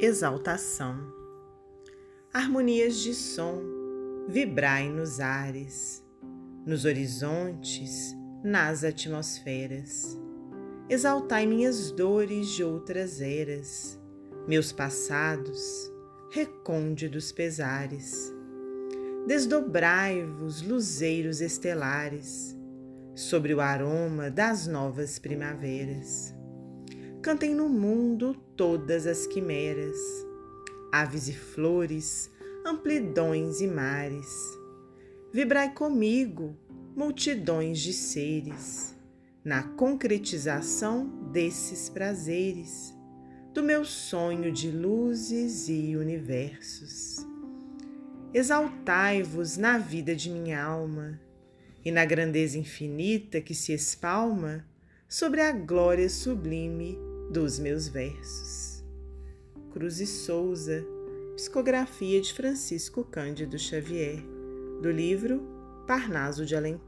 exaltação. Harmonias de som, vibrai nos ares, nos horizontes, nas atmosferas. Exaltai minhas dores de outras eras, meus passados, recônditos pesares. Desdobrai-vos, luzeiros estelares, sobre o aroma das novas primaveras cantem no mundo todas as quimeras, aves e flores, amplidões e mares. Vibrai comigo, multidões de seres, na concretização desses prazeres, do meu sonho de luzes e universos. Exaltai-vos na vida de minha alma e na grandeza infinita que se espalma sobre a glória sublime dos meus versos. Cruz e Souza, psicografia de Francisco Cândido Xavier, do livro Parnaso de Além.